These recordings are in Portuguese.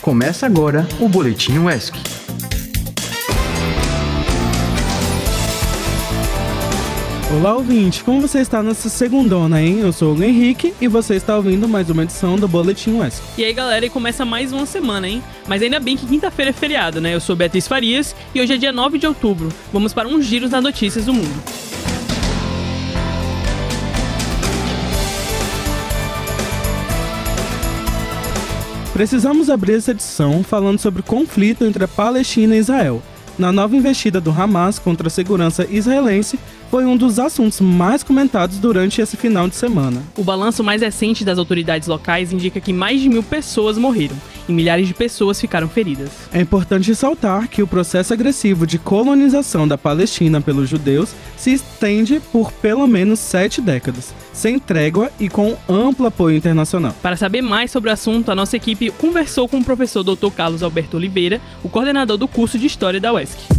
Começa agora o Boletim UESC. Olá, ouvinte! Como você está nessa segundona, hein? Eu sou o Henrique e você está ouvindo mais uma edição do Boletim UESC. E aí, galera, e começa mais uma semana, hein? Mas ainda bem que quinta-feira é feriado, né? Eu sou Beatriz Farias e hoje é dia 9 de outubro. Vamos para uns giros das notícias do mundo. Precisamos abrir essa edição falando sobre o conflito entre a Palestina e Israel. Na nova investida do Hamas contra a segurança israelense, foi um dos assuntos mais comentados durante esse final de semana. O balanço mais recente das autoridades locais indica que mais de mil pessoas morreram e milhares de pessoas ficaram feridas. É importante ressaltar que o processo agressivo de colonização da Palestina pelos judeus se estende por pelo menos sete décadas, sem trégua e com amplo apoio internacional. Para saber mais sobre o assunto, a nossa equipe conversou com o professor Dr. Carlos Alberto Oliveira, o coordenador do curso de História da UESC.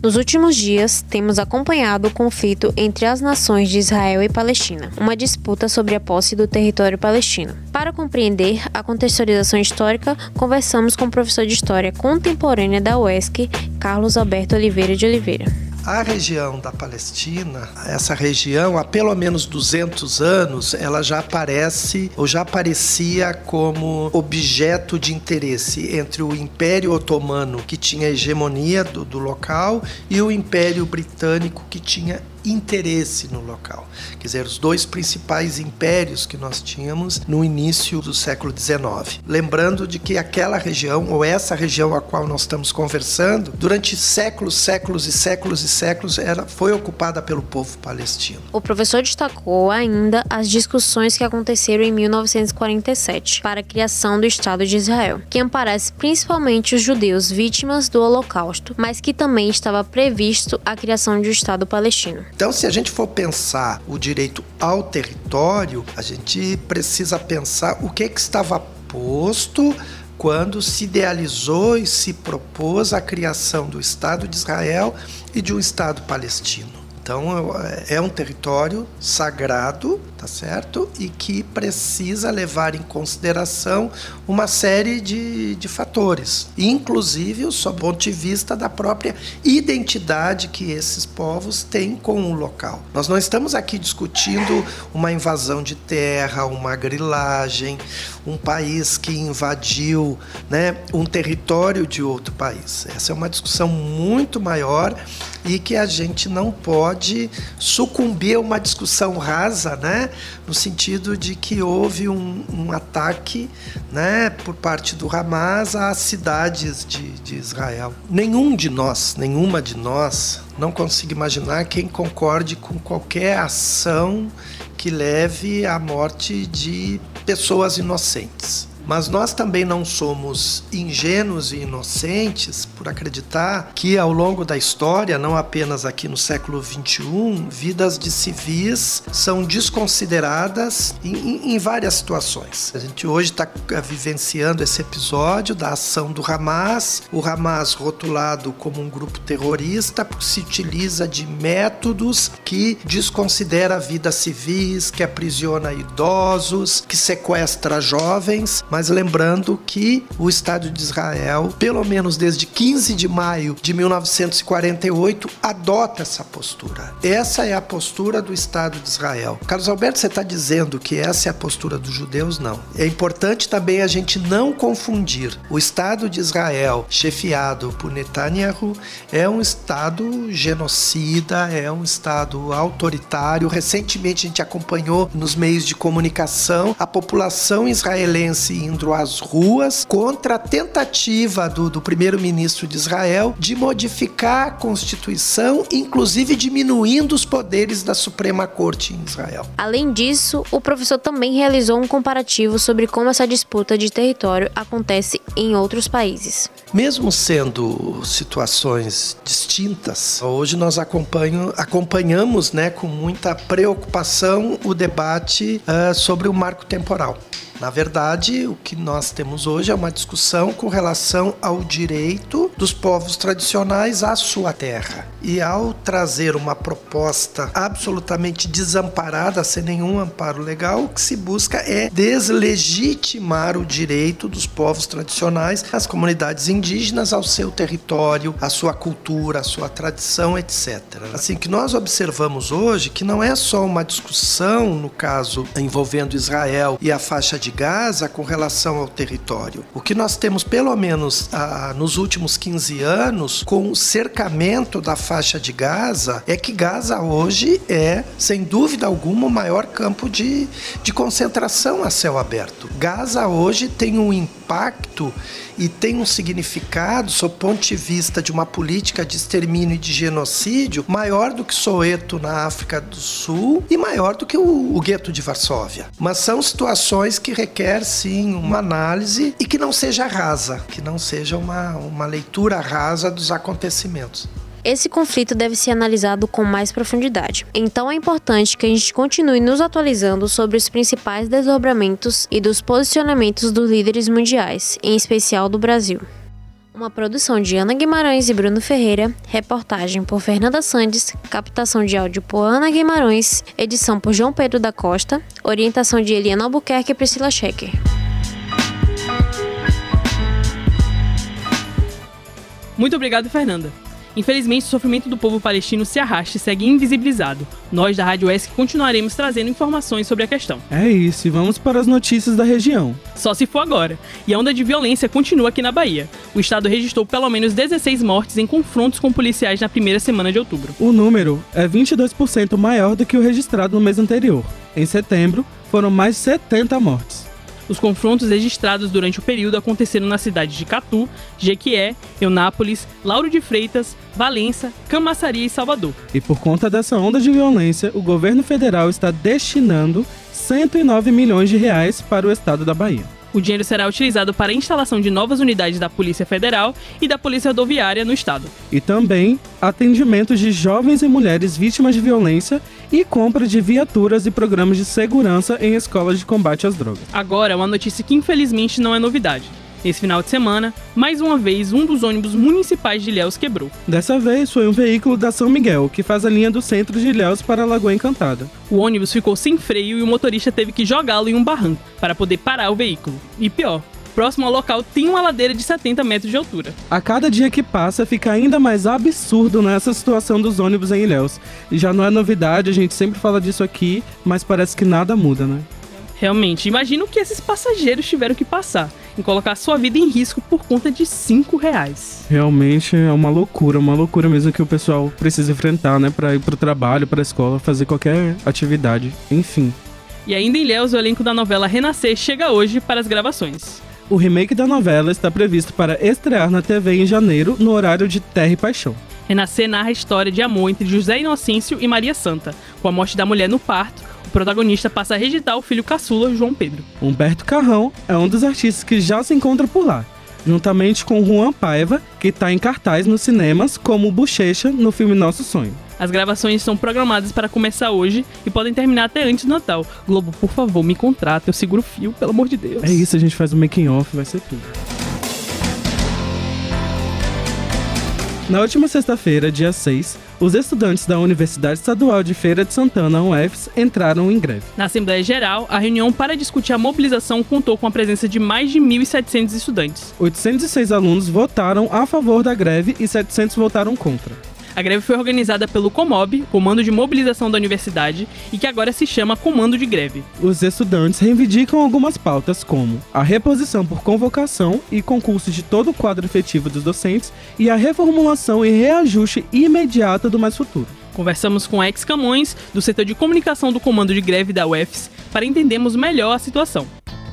Nos últimos dias, temos acompanhado o conflito entre as nações de Israel e Palestina, uma disputa sobre a posse do território palestino. Para compreender a contextualização histórica, conversamos com o professor de História Contemporânea da UESC, Carlos Alberto Oliveira de Oliveira. A região da Palestina, essa região, há pelo menos 200 anos, ela já aparece ou já aparecia como objeto de interesse entre o Império Otomano, que tinha hegemonia do, do local, e o Império Britânico, que tinha interesse no local. Quer dizer, os dois principais impérios que nós tínhamos no início do século XIX. Lembrando de que aquela região, ou essa região a qual nós estamos conversando, durante séculos, séculos e séculos e séculos, era, foi ocupada pelo povo palestino. O professor destacou ainda as discussões que aconteceram em 1947 para a criação do Estado de Israel, que amparece principalmente os judeus vítimas do Holocausto, mas que também estava previsto a criação de um Estado palestino. Então, se a gente for pensar o direito ao território, a gente precisa pensar o que, é que estava posto quando se idealizou e se propôs a criação do Estado de Israel e de um Estado palestino. Então é um território sagrado, tá certo? E que precisa levar em consideração uma série de, de fatores, inclusive sob o ponto de vista da própria identidade que esses povos têm com o local. Nós não estamos aqui discutindo uma invasão de terra, uma grilagem, um país que invadiu né, um território de outro país. Essa é uma discussão muito maior e que a gente não pode sucumbir a uma discussão rasa, né? no sentido de que houve um, um ataque né, por parte do Hamas às cidades de, de Israel. Nenhum de nós, nenhuma de nós, não consigo imaginar quem concorde com qualquer ação que leve à morte de pessoas inocentes. Mas nós também não somos ingênuos e inocentes por acreditar que ao longo da história, não apenas aqui no século XXI, vidas de civis são desconsideradas em, em várias situações. A gente hoje está vivenciando esse episódio da ação do Hamas, o Hamas rotulado como um grupo terrorista porque se utiliza de métodos que desconsidera vidas civis, que aprisiona idosos, que sequestra jovens, mas mas lembrando que o Estado de Israel, pelo menos desde 15 de maio de 1948, adota essa postura. Essa é a postura do Estado de Israel. Carlos Alberto, você está dizendo que essa é a postura dos judeus? Não. É importante também a gente não confundir. O Estado de Israel, chefiado por Netanyahu, é um Estado genocida, é um Estado autoritário. Recentemente a gente acompanhou nos meios de comunicação a população israelense indo às ruas contra a tentativa do, do primeiro-ministro de Israel de modificar a Constituição, inclusive diminuindo os poderes da Suprema Corte em Israel. Além disso, o professor também realizou um comparativo sobre como essa disputa de território acontece em outros países. Mesmo sendo situações distintas, hoje nós acompanhamos né, com muita preocupação o debate uh, sobre o marco temporal. Na verdade, o que nós temos hoje é uma discussão com relação ao direito dos povos tradicionais à sua terra. E ao trazer uma proposta absolutamente desamparada, sem nenhum amparo legal, o que se busca é deslegitimar o direito dos povos tradicionais, as comunidades indígenas ao seu território, à sua cultura, à sua tradição, etc. Assim que nós observamos hoje que não é só uma discussão, no caso envolvendo Israel e a faixa de Gaza com relação ao território. O que nós temos, pelo menos ah, nos últimos 15 anos, com o cercamento da faixa de Gaza, é que Gaza hoje é, sem dúvida alguma, o maior campo de, de concentração a céu aberto. Gaza hoje tem um impacto e tem um significado, sob o ponto de vista de uma política de extermínio e de genocídio, maior do que Soweto na África do Sul e maior do que o, o gueto de Varsóvia. Mas são situações que requer sim uma análise e que não seja rasa, que não seja uma, uma leitura rasa dos acontecimentos. Esse conflito deve ser analisado com mais profundidade. Então é importante que a gente continue nos atualizando sobre os principais desdobramentos e dos posicionamentos dos líderes mundiais, em especial do Brasil. Uma produção de Ana Guimarães e Bruno Ferreira, reportagem por Fernanda Sandes, captação de áudio por Ana Guimarães, edição por João Pedro da Costa, orientação de Eliana Albuquerque e Priscila Schecker. Muito obrigado, Fernanda. Infelizmente, o sofrimento do povo palestino se arrasta e segue invisibilizado. Nós da Rádio ESC continuaremos trazendo informações sobre a questão. É isso, e vamos para as notícias da região. Só se for agora. E a onda de violência continua aqui na Bahia. O estado registrou pelo menos 16 mortes em confrontos com policiais na primeira semana de outubro. O número é 22% maior do que o registrado no mês anterior. Em setembro, foram mais 70 mortes. Os confrontos registrados durante o período aconteceram nas cidades de Catu, Jequié, Eunápolis, Lauro de Freitas, Valença, Camaçaria e Salvador. E por conta dessa onda de violência, o governo federal está destinando 109 milhões de reais para o estado da Bahia. O dinheiro será utilizado para a instalação de novas unidades da Polícia Federal e da Polícia Rodoviária no estado. E também atendimento de jovens e mulheres vítimas de violência e compra de viaturas e programas de segurança em escolas de combate às drogas. Agora, uma notícia que infelizmente não é novidade. Nesse final de semana, mais uma vez, um dos ônibus municipais de Ilhéus quebrou. Dessa vez foi um veículo da São Miguel, que faz a linha do centro de Ilhéus para a Lagoa Encantada. O ônibus ficou sem freio e o motorista teve que jogá-lo em um barranco para poder parar o veículo. E pior, próximo ao local tem uma ladeira de 70 metros de altura. A cada dia que passa, fica ainda mais absurdo nessa situação dos ônibus em Ilhéus. E já não é novidade, a gente sempre fala disso aqui, mas parece que nada muda, né? Realmente, imagina o que esses passageiros tiveram que passar em colocar sua vida em risco por conta de 5 reais. Realmente é uma loucura, uma loucura mesmo que o pessoal precisa enfrentar, né? Pra ir pro trabalho, pra escola, fazer qualquer atividade, enfim. E ainda em Léus, o elenco da novela Renascer chega hoje para as gravações. O remake da novela está previsto para estrear na TV em janeiro, no horário de Terra e Paixão. Renascer narra a história de amor entre José Inocêncio e Maria Santa. Com a morte da mulher no parto, o protagonista passa a rejeitar o filho caçula, João Pedro. Humberto Carrão é um dos artistas que já se encontra por lá, juntamente com Juan Paiva, que está em cartaz nos cinemas como Bochecha no filme Nosso Sonho. As gravações estão programadas para começar hoje e podem terminar até antes do Natal. Globo, por favor, me contrata, eu seguro o fio, pelo amor de Deus. É isso, a gente faz um making off, vai ser tudo. Na última sexta-feira, dia 6, os estudantes da Universidade Estadual de Feira de Santana, UFS, entraram em greve. Na Assembleia Geral, a reunião para discutir a mobilização contou com a presença de mais de 1.700 estudantes. 806 alunos votaram a favor da greve e 700 votaram contra. A greve foi organizada pelo COMOB, Comando de Mobilização da Universidade, e que agora se chama Comando de Greve. Os estudantes reivindicam algumas pautas como a reposição por convocação e concurso de todo o quadro efetivo dos docentes e a reformulação e reajuste imediato do Mais Futuro. Conversamos com ex Camões, do setor de comunicação do Comando de Greve da UFS, para entendermos melhor a situação.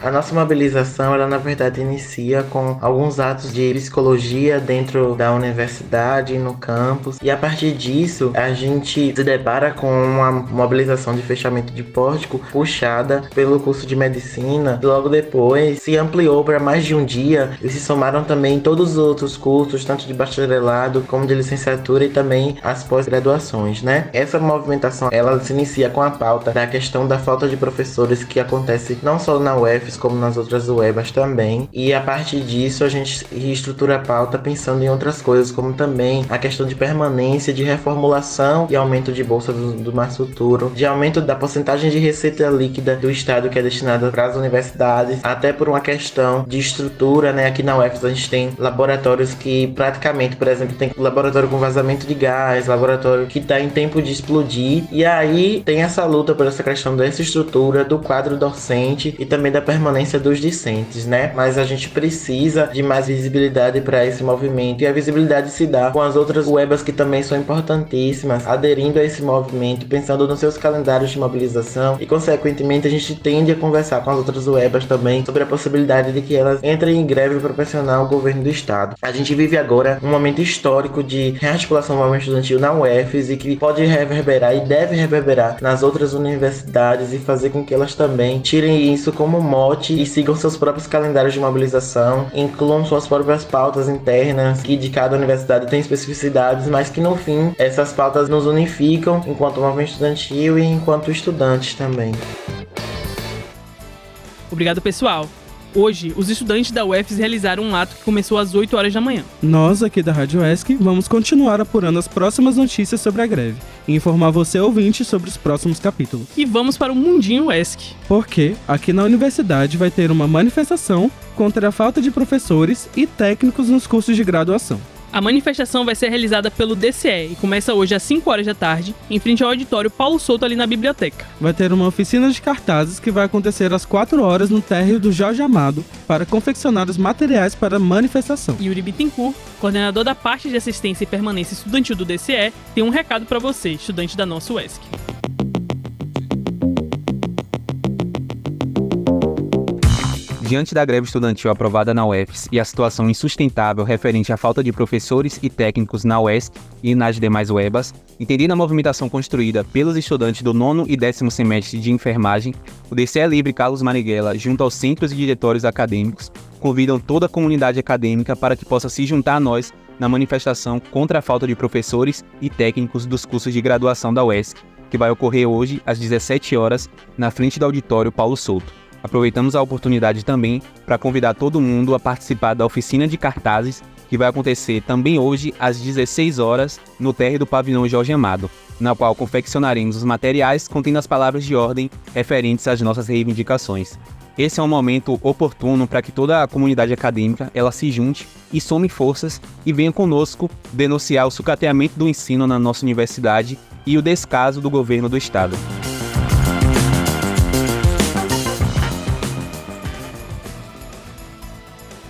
A nossa mobilização, ela na verdade inicia com alguns atos de psicologia dentro da universidade, no campus, e a partir disso a gente se depara com uma mobilização de fechamento de pórtico puxada pelo curso de medicina. Logo depois se ampliou para mais de um dia e se somaram também todos os outros cursos, tanto de bacharelado como de licenciatura e também as pós-graduações, né? Essa movimentação ela se inicia com a pauta da questão da falta de professores que acontece não só na UF Como nas outras UEBAs também. E a partir disso a gente reestrutura a pauta pensando em outras coisas, como também a questão de permanência, de reformulação e aumento de bolsa do, do mais futuro, de aumento da porcentagem de receita líquida do Estado que é destinada para as universidades, até por uma questão de estrutura, né? Aqui na UFES a gente tem laboratórios que praticamente, por exemplo, tem laboratório com vazamento de gás, laboratório que está em tempo de explodir, e aí tem essa luta por essa questão dessa estrutura, do quadro docente e também da permanência dos discentes, né? Mas a gente precisa de mais visibilidade para esse movimento e a visibilidade se dá com as outras webs que também são importantíssimas, aderindo a esse movimento, pensando nos seus calendários de mobilização e, consequentemente, a gente tende a conversar com as outras webs também sobre a possibilidade de que elas entrem em greve proporcional ao governo do estado. A gente vive agora um momento histórico de rearticulação do movimento estudantil na UFES e que pode reverberar e deve reverberar nas outras universidades e fazer com que elas também tirem isso como mote e sigam seus próprios calendários de mobilização, incluam suas próprias pautas internas, que de cada universidade tem especificidades, mas que no fim essas pautas nos unificam enquanto movimento estudantil e enquanto estudantes também. Obrigado, pessoal. Hoje, os estudantes da UFS realizaram um ato que começou às 8 horas da manhã. Nós, aqui da Rádio ESC, vamos continuar apurando as próximas notícias sobre a greve e informar você, ouvinte, sobre os próximos capítulos. E vamos para o Mundinho ESC. Porque aqui na universidade vai ter uma manifestação contra a falta de professores e técnicos nos cursos de graduação. A manifestação vai ser realizada pelo DCE e começa hoje às 5 horas da tarde, em frente ao auditório Paulo Souto ali na biblioteca. Vai ter uma oficina de cartazes que vai acontecer às 4 horas no térreo do Jorge Amado para confeccionar os materiais para a manifestação. Yuri Bittencourt, coordenador da parte de assistência e permanência estudantil do DCE, tem um recado para você, estudante da nossa UESC. Diante da greve estudantil aprovada na UFES e a situação insustentável referente à falta de professores e técnicos na UESC e nas demais UEBAs, entendendo a movimentação construída pelos estudantes do nono e décimo semestre de enfermagem, o DCE Livre Carlos Marighella, junto aos centros e diretórios acadêmicos, convidam toda a comunidade acadêmica para que possa se juntar a nós na manifestação contra a falta de professores e técnicos dos cursos de graduação da UESC, que vai ocorrer hoje às 17 horas na frente do auditório Paulo Souto. Aproveitamos a oportunidade também para convidar todo mundo a participar da oficina de cartazes que vai acontecer também hoje às 16 horas no térreo do pavilhão Jorge Amado, na qual confeccionaremos os materiais contendo as palavras de ordem referentes às nossas reivindicações. Esse é um momento oportuno para que toda a comunidade acadêmica ela se junte e some forças e venha conosco denunciar o sucateamento do ensino na nossa universidade e o descaso do governo do estado.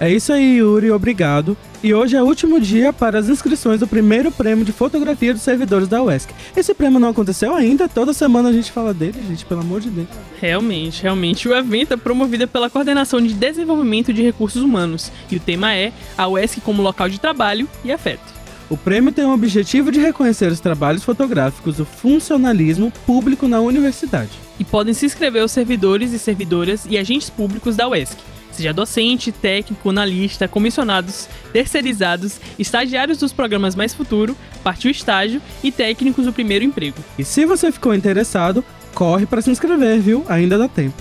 É isso aí, Yuri, obrigado. E hoje é o último dia para as inscrições do primeiro prêmio de fotografia dos servidores da UESC. Esse prêmio não aconteceu ainda, toda semana a gente fala dele, gente, pelo amor de Deus. Realmente, realmente. O evento é promovido pela Coordenação de Desenvolvimento de Recursos Humanos e o tema é a UESC como local de trabalho e afeto. O prêmio tem o objetivo de reconhecer os trabalhos fotográficos do funcionalismo público na universidade. E podem se inscrever os servidores e servidoras e agentes públicos da UESC seja docente, técnico, analista, comissionados, terceirizados, estagiários dos programas Mais Futuro, partiu estágio e técnicos do primeiro emprego. E se você ficou interessado, corre para se inscrever, viu? Ainda dá tempo.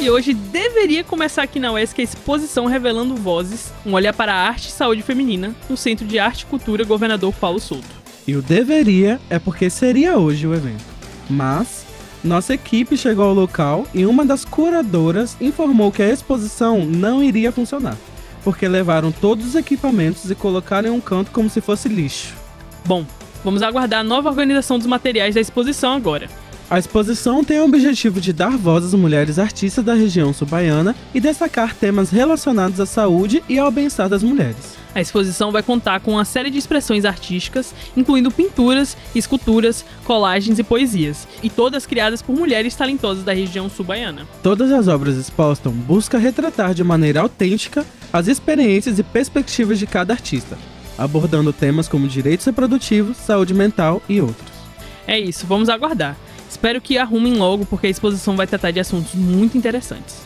E hoje deveria começar aqui na UESC a exposição Revelando Vozes, um olhar para a arte e saúde feminina, no Centro de Arte e Cultura Governador Paulo Souto. E o deveria é porque seria hoje o evento. Mas nossa equipe chegou ao local e uma das curadoras informou que a exposição não iria funcionar, porque levaram todos os equipamentos e colocaram em um canto como se fosse lixo. Bom, vamos aguardar a nova organização dos materiais da exposição agora. A exposição tem o objetivo de dar voz às mulheres artistas da região subaiana e destacar temas relacionados à saúde e ao bem-estar das mulheres. A exposição vai contar com uma série de expressões artísticas, incluindo pinturas, esculturas, colagens e poesias, e todas criadas por mulheres talentosas da região subaiana. Todas as obras expostas buscam retratar de maneira autêntica as experiências e perspectivas de cada artista, abordando temas como direitos reprodutivos, saúde mental e outros. É isso, vamos aguardar. Espero que arrumem logo, porque a exposição vai tratar de assuntos muito interessantes.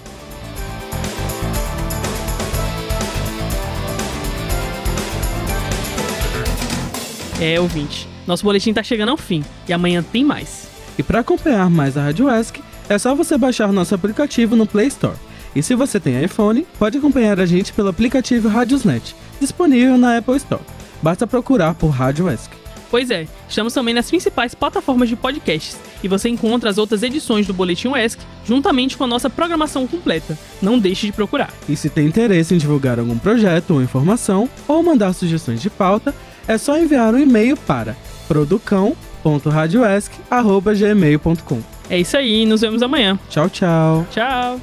É, ouvinte. Nosso boletim tá chegando ao fim e amanhã tem mais. E para acompanhar mais a Rádio ESC, É só você baixar nosso aplicativo no Play Store. E se você tem iPhone, pode acompanhar a gente pelo aplicativo Radiosnet, disponível na Apple Store. Basta procurar por Rádio ESC. Pois é, estamos também nas principais plataformas de podcasts e você encontra as outras edições do Boletim UESC juntamente com a nossa programação completa. Não deixe de procurar. E se tem interesse em divulgar algum projeto ou informação, ou mandar sugestões de pauta, é só enviar um e-mail para producão.radioesc.gmail.com. É isso aí, nos vemos amanhã. Tchau, tchau. Tchau!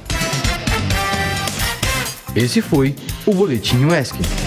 Esse foi o Boletim UESC.